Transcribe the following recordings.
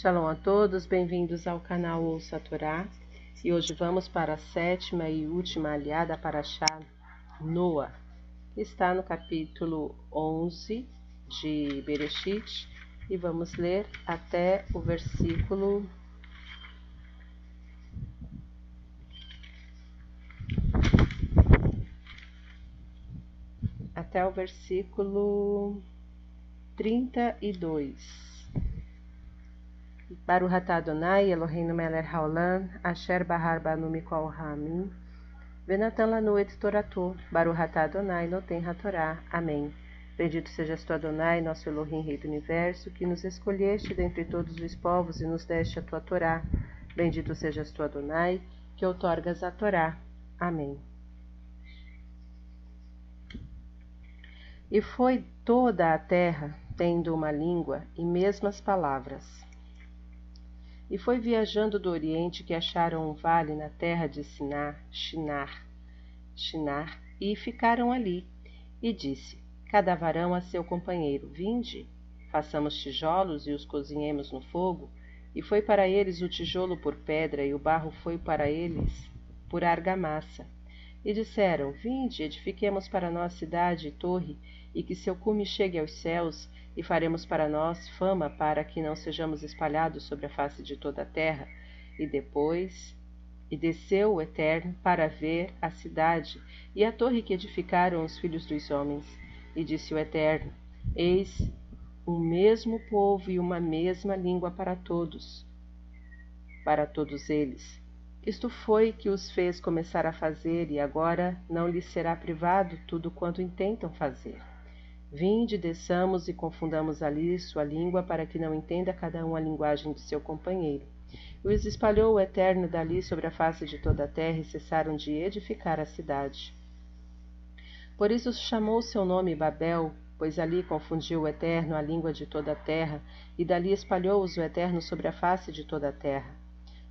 Shalom a todos, bem-vindos ao canal Ouça a Torá. E hoje vamos para a sétima e última aliada para achar Noa, está no capítulo 11 de Bereshit, e vamos ler até o versículo até o versículo 32. Baruch Adonai Eloheinu melech haolam asher bahar banu mikol hamim venatan lanu et toratou Baruch Adonai noten hatorá. Amém. Bendito sejas tu Adonai, nosso Elohim, Rei do Universo, que nos escolheste dentre todos os povos e nos deste a tua Torá. Bendito sejas tu Adonai, que outorgas a Torá. Amém. E foi toda a terra tendo uma língua e mesmas palavras. E foi viajando do Oriente que acharam um vale na terra de Sinar, Shinar, Shinar, e ficaram ali. E disse: Cada varão a seu companheiro: Vinde, façamos tijolos e os cozinhemos no fogo. E foi para eles o tijolo por pedra, e o barro foi para eles por argamassa. E disseram: Vinde, edifiquemos para nós cidade e torre, e que seu cume chegue aos céus, e faremos para nós fama para que não sejamos espalhados sobre a face de toda a terra. E depois e desceu o Eterno para ver a cidade e a torre que edificaram os filhos dos homens. E disse o Eterno: Eis um mesmo povo e uma mesma língua para todos, para todos eles. Isto foi que os fez começar a fazer, e agora não lhes será privado tudo quanto intentam fazer. Vinde, desçamos e confundamos ali sua língua, para que não entenda cada um a linguagem de seu companheiro. E os espalhou o Eterno dali sobre a face de toda a terra, e cessaram de edificar a cidade. Por isso chamou seu nome Babel, pois ali confundiu o Eterno a língua de toda a terra, e dali espalhou-os o Eterno sobre a face de toda a terra.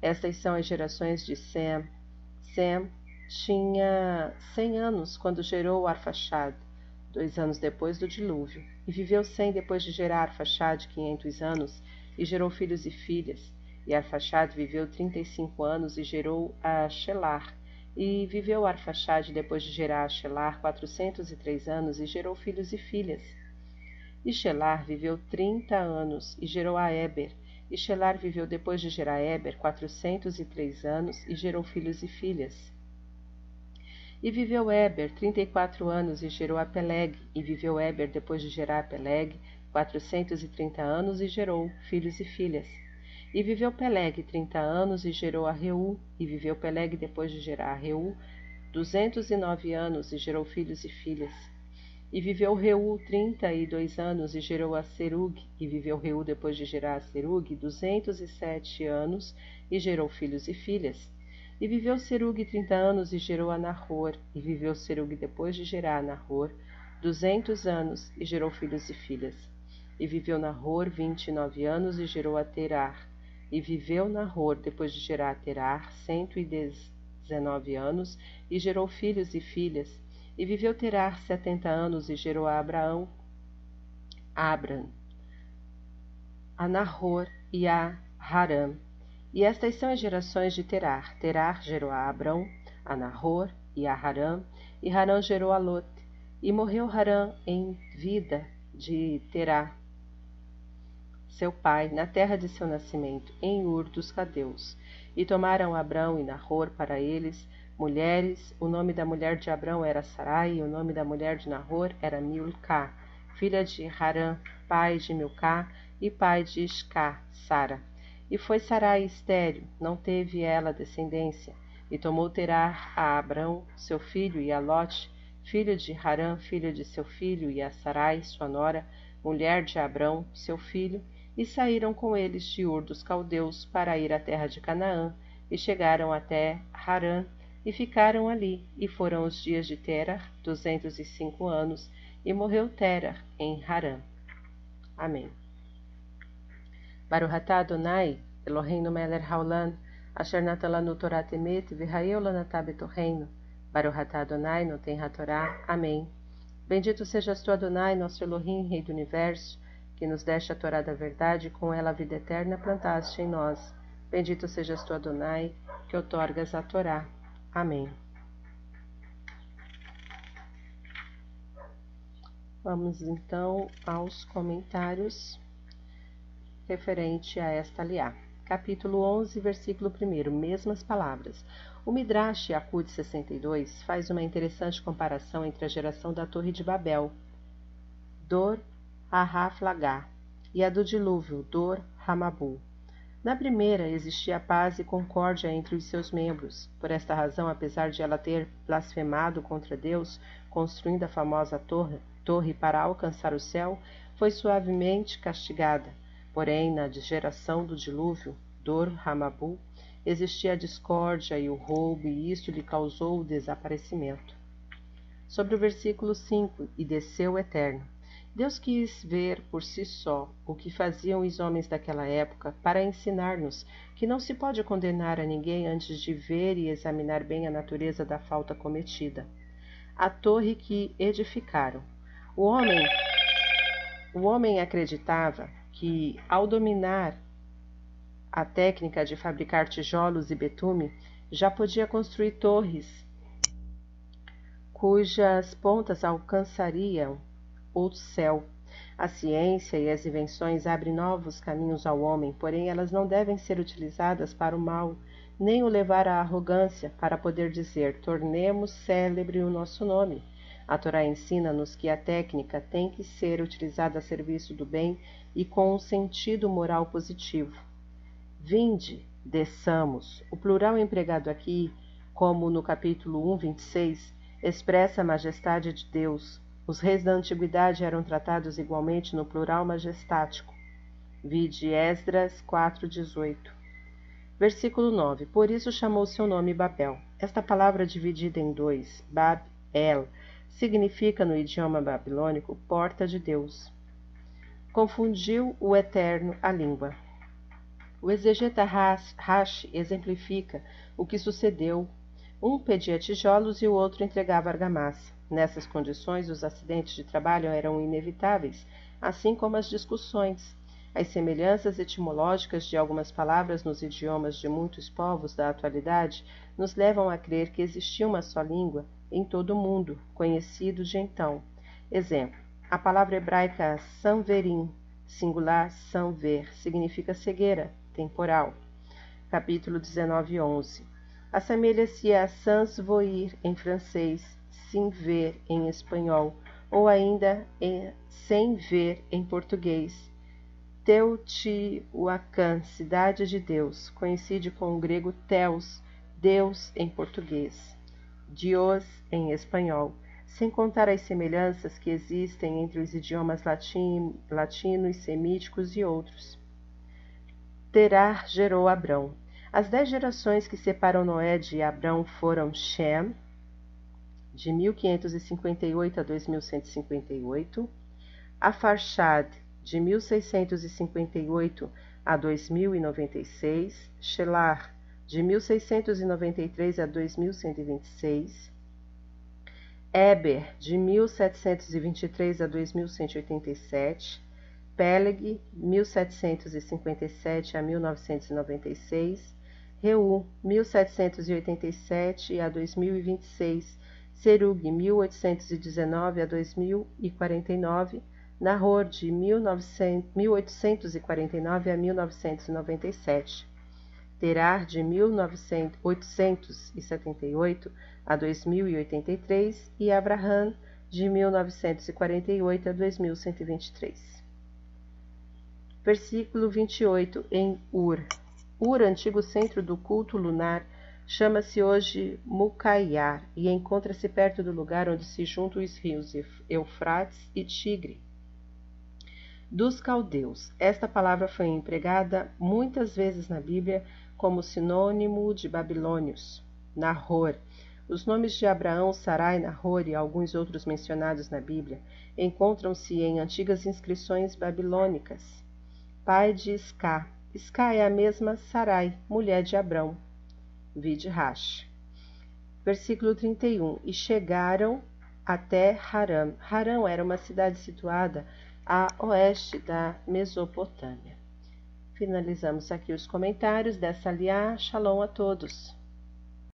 Estas são as gerações de Sem. Sem tinha cem anos quando gerou Arfaxad dois anos depois do dilúvio, e viveu Sem depois de gerar Arfaxad quinhentos anos, e gerou filhos e filhas. E Arfaxad viveu trinta e cinco anos e gerou a Shelar. E viveu Arfaxad depois de gerar a Shelar quatrocentos e três anos e gerou filhos e filhas. E Shelar viveu trinta anos e gerou a Eber. E Shelar viveu depois de gerar Eber quatrocentos e três anos e gerou filhos e filhas. E viveu Eber trinta e quatro anos e gerou a Peleg, e viveu Eber depois de gerar a Peleg quatrocentos e trinta anos e gerou filhos e filhas. E viveu Peleg trinta anos e gerou a Reu, e viveu Peleg depois de gerar a Reu duzentos e nove anos e gerou filhos e filhas. E viveu Reu trinta e dois anos e gerou a Serug, e viveu Reu depois de gerar a Serug duzentos e sete anos e gerou filhos e filhas. E viveu Serug trinta anos e gerou a Nahor. E viveu Serug depois de gerar a Nahor duzentos anos e gerou filhos e filhas. E viveu Nahor vinte e nove anos e gerou a Terar. E viveu Nahor depois de gerar a Terar cento e dezenove anos e gerou filhos e filhas. E viveu Terar setenta anos e gerou a Abraão, Abram, a Nahor e a Haram. E estas são as gerações de Terar. Terar gerou a Abrão, a Nahor e a Harã, e Harã gerou a Lot. E morreu Harã em vida de Terá, seu pai, na terra de seu nascimento, em Ur dos Cadeus. E tomaram Abrão e Nahor para eles mulheres. O nome da mulher de Abrão era Sarai, e o nome da mulher de Nahor era Milcá, filha de Harã, pai de Milcá e pai de Iscá, Sara. E foi Sarai estéril, não teve ela descendência. E tomou Terá a Abrão, seu filho, e a Lote, filho de Harã, filho de seu filho, e a Sarai, sua nora, mulher de Abrão, seu filho, e saíram com eles de Ur dos Caldeus para ir à terra de Canaã, e chegaram até Harã, e ficaram ali, e foram os dias de Terar, duzentos e cinco anos, e morreu Terar em Harã. Amém. Baruch atah Adonai, Eloheinu melech haolam, asher natan lanu Torah temet, v'hayeu lanatah betorreino. Baruch atah Adonai, noten hatorá. Amém. Bendito sejas tu, Adonai, nosso Elohim, Rei do Universo, que nos deste a Torá da verdade e com ela a vida eterna plantaste em nós. Bendito sejas tu, Adonai, que outorgas a Torá. Amém. Vamos então aos comentários referente a esta liá. Capítulo 11, versículo 1, mesmas palavras. O Midrash Akut 62 faz uma interessante comparação entre a geração da Torre de Babel, Dor Ahaflagá, e a do dilúvio, Dor Hamabu. Na primeira existia paz e concórdia entre os seus membros. Por esta razão, apesar de ela ter blasfemado contra Deus, construindo a famosa torre, torre para alcançar o céu, foi suavemente castigada. Porém, na geração do dilúvio, Dor Hamabu, existia a discórdia e o roubo, e isto lhe causou o desaparecimento. Sobre o versículo 5: E desceu o Eterno. Deus quis ver por si só o que faziam os homens daquela época para ensinar-nos que não se pode condenar a ninguém antes de ver e examinar bem a natureza da falta cometida. A torre que edificaram. O homem, o homem acreditava que, ao dominar a técnica de fabricar tijolos e betume, já podia construir torres cujas pontas alcançariam o céu. A ciência e as invenções abrem novos caminhos ao homem, porém elas não devem ser utilizadas para o mal, nem o levar à arrogância, para poder dizer: tornemos célebre o nosso nome. A Torá ensina-nos que a técnica tem que ser utilizada a serviço do bem e com um sentido moral positivo. Vinde, desçamos. O plural empregado aqui, como no capítulo 1, 26, expressa a majestade de Deus. Os reis da antiguidade eram tratados igualmente no plural majestático. Vide Esdras 4:18. Versículo 9. Por isso chamou seu nome Babel. Esta palavra dividida em dois, Bab-El, significa no idioma babilônico porta de Deus. Confundiu o Eterno a língua. O exegeta Rashi exemplifica o que sucedeu. Um pedia tijolos e o outro entregava argamassa. Nessas condições, os acidentes de trabalho eram inevitáveis, assim como as discussões. As semelhanças etimológicas de algumas palavras nos idiomas de muitos povos da atualidade nos levam a crer que existia uma só língua em todo o mundo, conhecido de então. Exemplo: a palavra hebraica sanverim, singular sanver, significa cegueira, temporal. Capítulo 19, 11. Assemelha-se a sans voir em francês, sem ver em espanhol, ou ainda em, sem ver em português. Teotihuacan, cidade de Deus, coincide com o grego Theos, Deus em português. Dios em espanhol, sem contar as semelhanças que existem entre os idiomas latim, latinos, semíticos e outros. Terar gerou Abrão. As dez gerações que separam Noé de Abrão foram Shem, de 1558 a 2158, Afarshad, de 1658 a 2096, Shelar, de 1693 a 2126, Eber, de 1723 a 2187, Peleg, 1757 a 1996, Reu, 1787 a 2026, Serug, 1819 a 2049, Nahor, de 1849 a 1997. Terar de 1878 a 2083 e Abraham de 1948 a 2123. Versículo 28 em Ur. Ur, antigo centro do culto lunar, chama-se hoje Mucaiar e encontra-se perto do lugar onde se juntam os rios Eufrates e Tigre dos caldeus. Esta palavra foi empregada muitas vezes na Bíblia como sinônimo de babilônios. Nahor. Os nomes de Abraão, Sarai, Nahor e alguns outros mencionados na Bíblia encontram-se em antigas inscrições babilônicas. Pai de Isca. Isca é a mesma Sarai, mulher de Abrão. Vide Rash. Versículo 31. E chegaram até Haram. Haram era uma cidade situada a oeste da Mesopotâmia. Finalizamos aqui os comentários dessa liá. Shalom a todos.